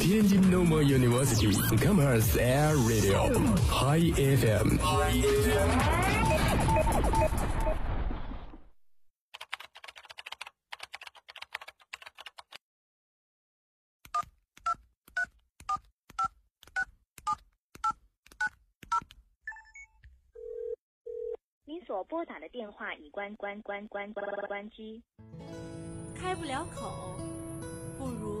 天津 n o m a University Commerce Air Radio h i h FM。您所拨打的电话已关关关关关关机，开不了口，不如。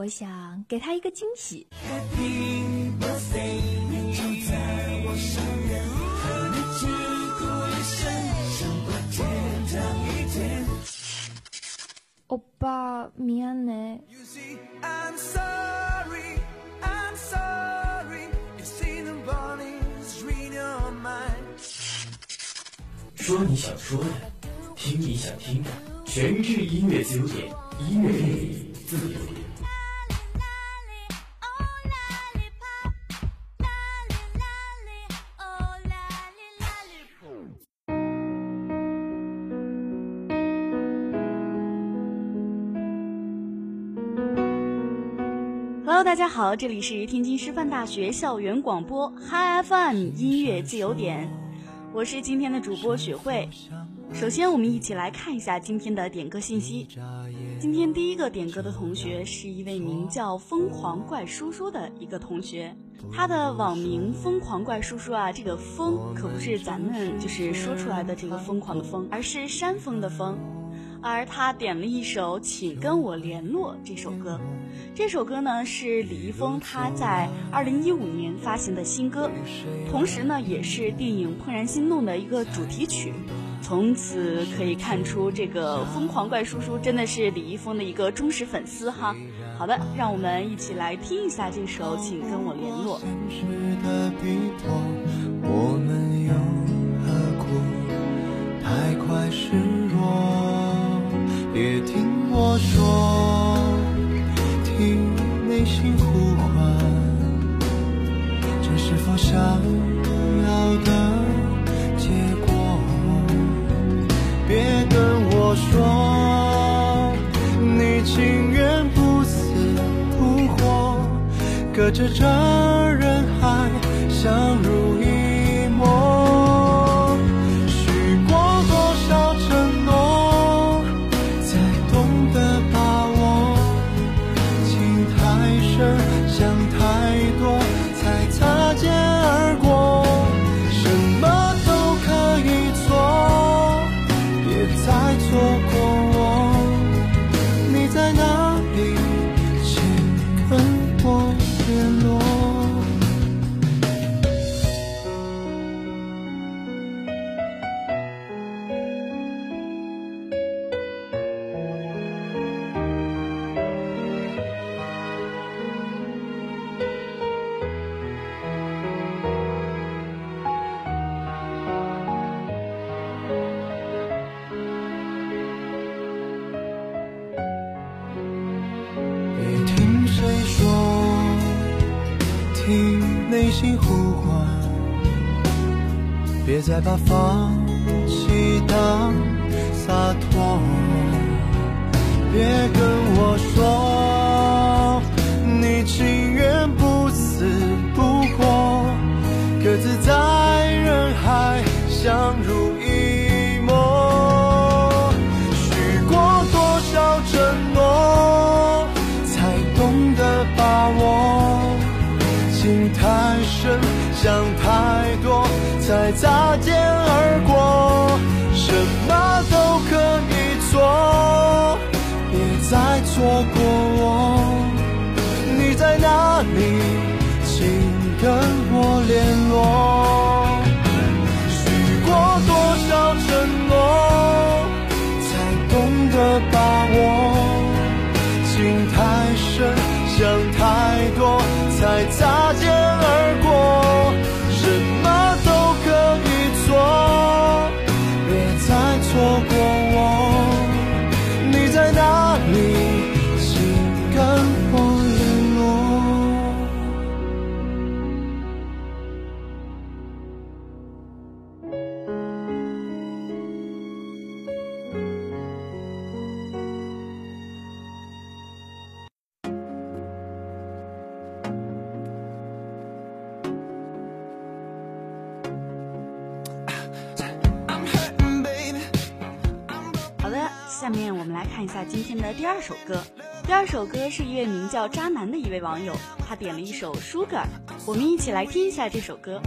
我想给他一个惊喜。欧巴，미안해。 I'm sorry, I'm sorry. It's in the morning, it's reading your mind. 说你想说的，听你想听的，全智音乐自由点，音乐给你自由点。 好，这里是天津师范大学校园广播 Hi FM 音乐自由点，我是今天的主播雪慧。首先，我们一起来看一下今天的点歌信息。今天第一个点歌的同学是一位名叫“疯狂怪叔叔”的一个同学，他的网名“疯狂怪叔叔”啊，这个“疯”可不是咱们就是说出来的这个“疯狂”的“疯”，而是山峰的“峰”。而他点了一首《请跟我联络》这首歌，这首歌呢是李易峰他在二零一五年发行的新歌，同时呢也是电影《怦然心动》的一个主题曲。从此可以看出，这个疯狂怪叔叔真的是李易峰的一个忠实粉丝哈。好的，让我们一起来听一下这首《请跟我联络》。我们又何苦太快别听我说，听内心呼唤，这是否想要的结果？别跟我说，你情愿不死不活，隔着这。The. far. 下面我们来看一下今天的第二首歌。第二首歌是一位名叫渣男的一位网友，他点了一首《Sugar》，我们一起来听一下这首歌。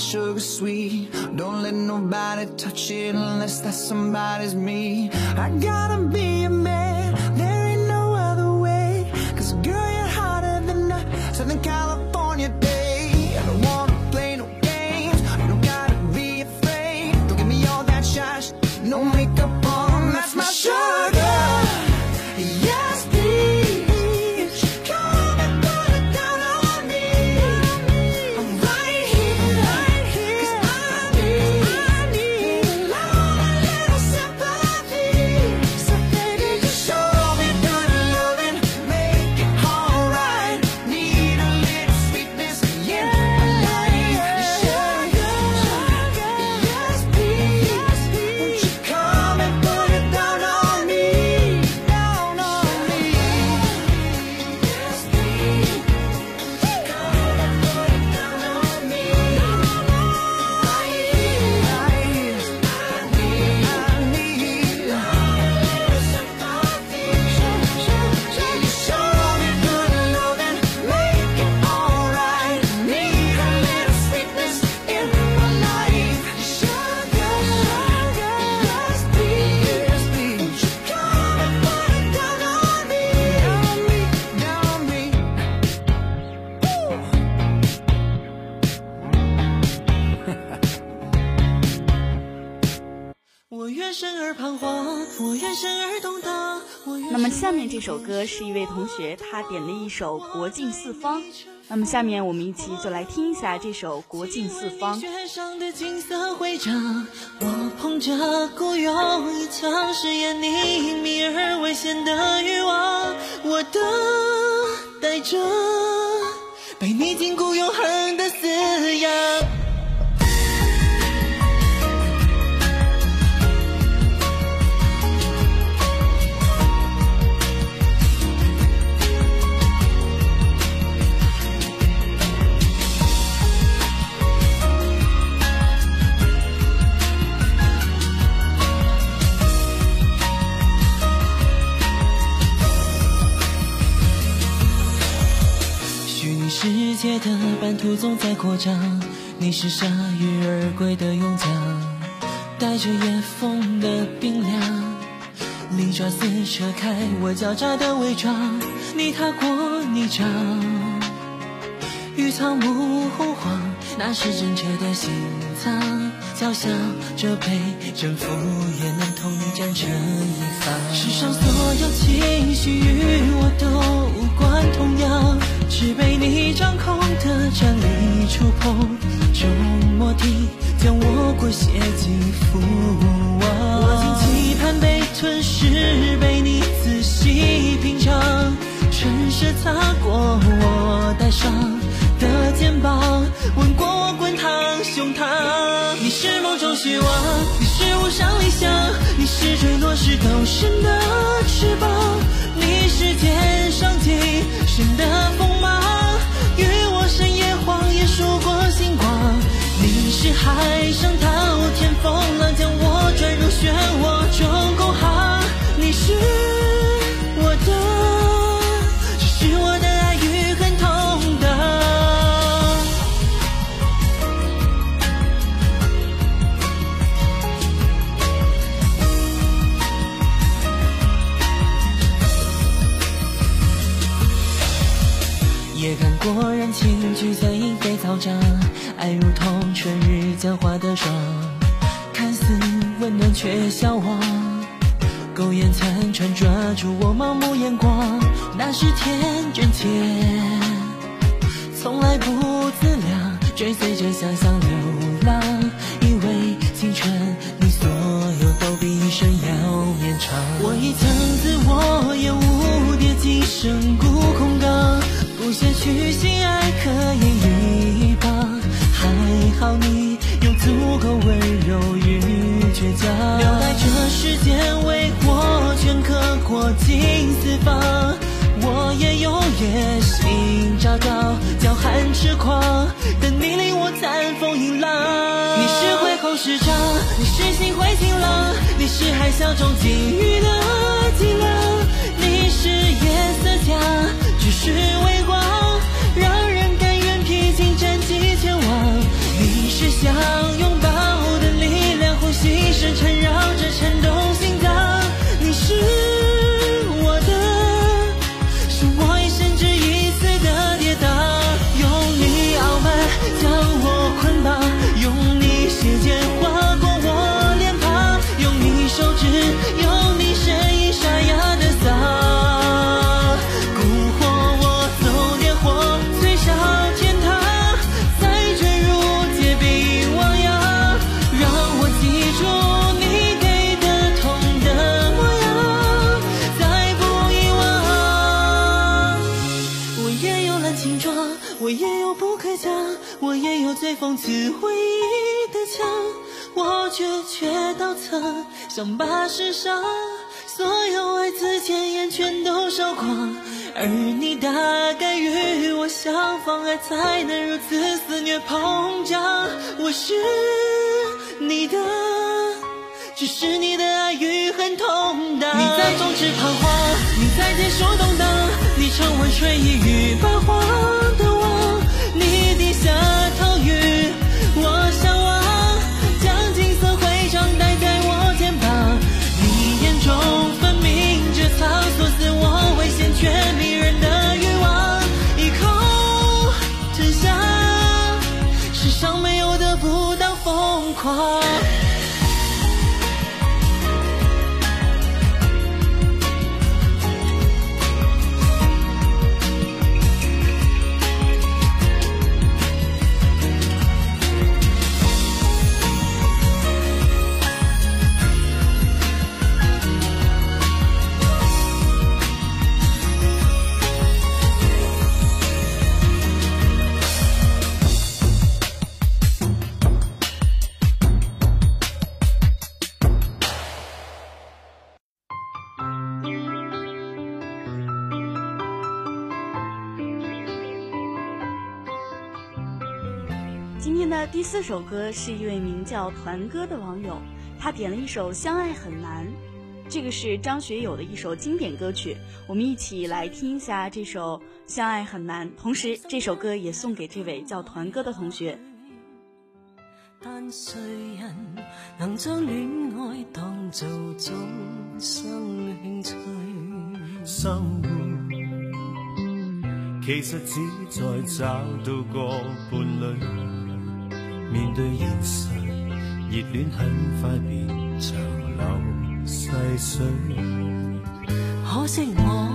sugar sweet Don't let nobody touch it unless that somebody's me I gotta be 这首歌是一位同学他点了一首国境四方那么下面我们一起就来听一下这首国境四方雪上的金色徽章我捧着孤勇一腔饰演你隐秘而危险的欲望我等待着被你禁锢永恒你是铩羽而归的勇将，带着夜风的冰凉，利爪撕扯开我狡诈的伪装，你踏过泥沼，与草木枯黄，那是真切的心脏。渺小，着被征服也能同你战成一方。世上所有情绪与我都无关痛痒，只被你掌控的战力触碰，终莫停，将我裹挟进覆网。我尽期盼被吞噬，被你仔细品尝，唇舌擦过我带伤。的肩膀，吻过我滚烫胸膛。你是梦中希望，你是无上理想，你是坠落时抖翅的翅膀，你是天上最神的锋芒。与我深夜荒野数过星光，你是海上滔天风浪，将我卷入漩涡。爆炸，爱如同春日将化的霜，看似温暖却消亡。苟延残喘，抓住我盲目眼光，那是天真怯，从来不自量，追随着想象流浪，以为青春你所有都比一生要绵长。我已将自我也无点，今生孤空港，不屑去心爱，可以。好，你有足够温柔与倔强。留在这世间为我镌刻过金四方，我也有野心昭昭，骄悍痴狂。等你令我餐风饮浪。你是恢弘时长，你是心怀晴朗，你是海啸中鲸鱼的脊梁，你是夜色将，只是我。想。从此回忆的墙，我却缺到藏，想把世上所有爱字前言全都烧光，而你大概与我相仿，爱才能如此肆虐膨胀。我是你的，只是你的爱与恨同当。你在众志彷徨，你在天说动荡，你成为水一四首歌是一位名叫团歌的网友，他点了一首《相爱很难》，这个是张学友的一首经典歌曲，我们一起来听一下这首《相爱很难》。同时，这首歌也送给这位叫团歌的同学。但谁人能将恋爱当做终生兴趣？其实只在找到伴侣。面对现实，热恋很快变长流细水。可惜我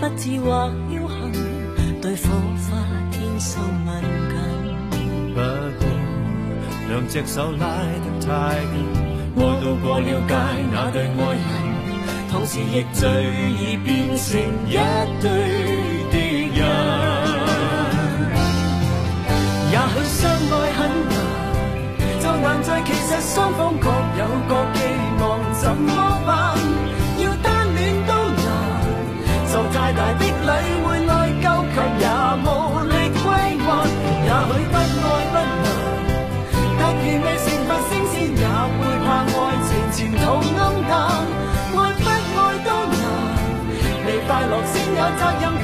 不智或侥幸，对火花天生敏感。不过两只手拉得太紧，我都过了界，那对爱人，同时亦最易变成一对。相爱很难，就难在其实双方各有各寄望，怎么办？要单恋都难，受太大的礼会内疚，却也无力归还。也许不爱不难，但如未成佛升仙，也会怕爱情前途暗淡。爱不爱都难，未快乐先有责任。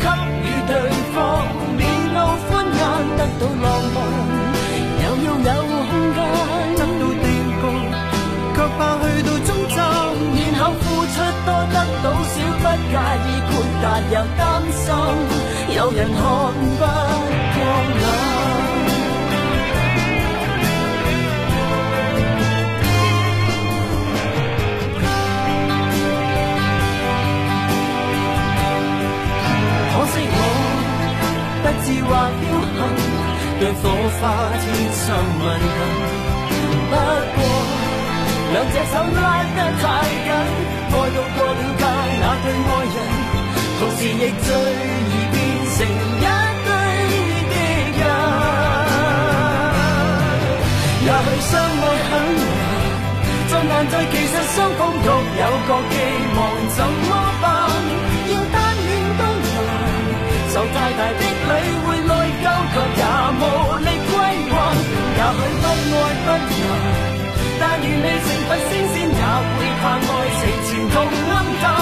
介意豁达，又担心有人看不。但愿你情佛新仙也会怕爱情前途暗淡。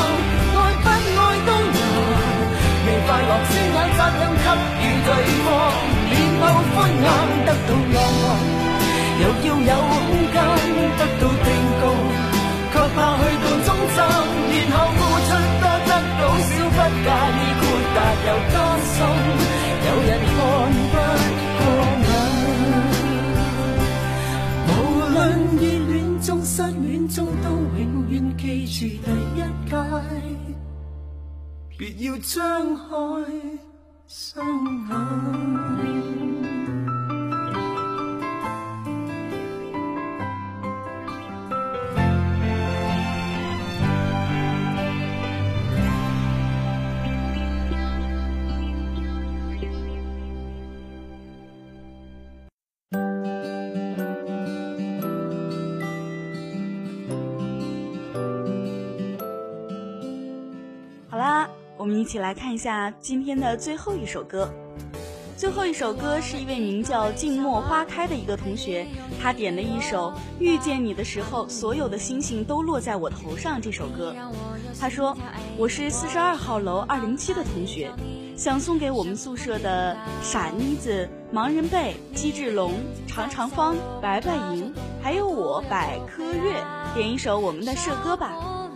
爱不爱都难，未快乐先也责任给予对方面露欢颜，得到浪漫，又要有空间得到定局，却怕去到终站，然后付出多得到少，不介意豁达又。心中都永远记住第一街，别要张开双眼。一起来看一下今天的最后一首歌。最后一首歌是一位名叫静默花开的一个同学，他点了一首《遇见你的时候，所有的星星都落在我头上》这首歌。他说：“我是四十二号楼二零七的同学，想送给我们宿舍的傻妮子、盲人贝、机智龙、长长方、白白莹，还有我百科月，点一首我们的社歌吧。”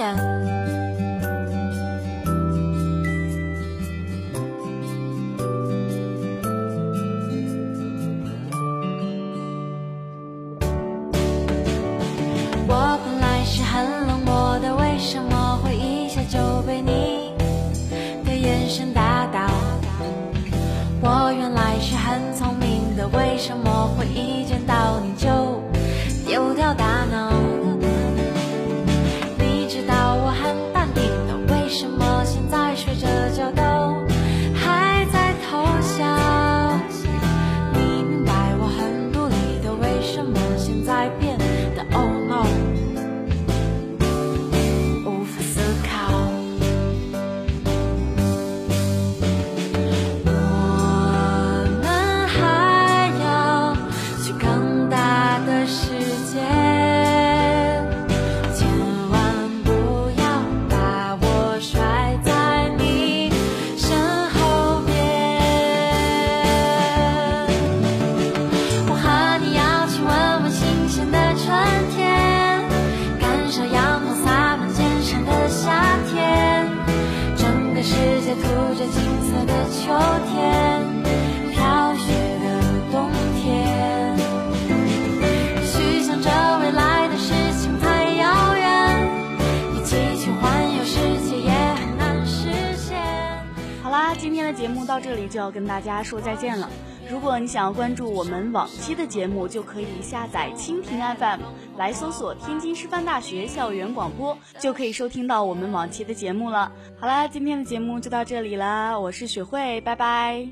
呀。到这里就要跟大家说再见了。如果你想要关注我们往期的节目，就可以下载蜻蜓 FM，来搜索天津师范大学校园广播，就可以收听到我们往期的节目了。好了，今天的节目就到这里了，我是雪慧，拜拜。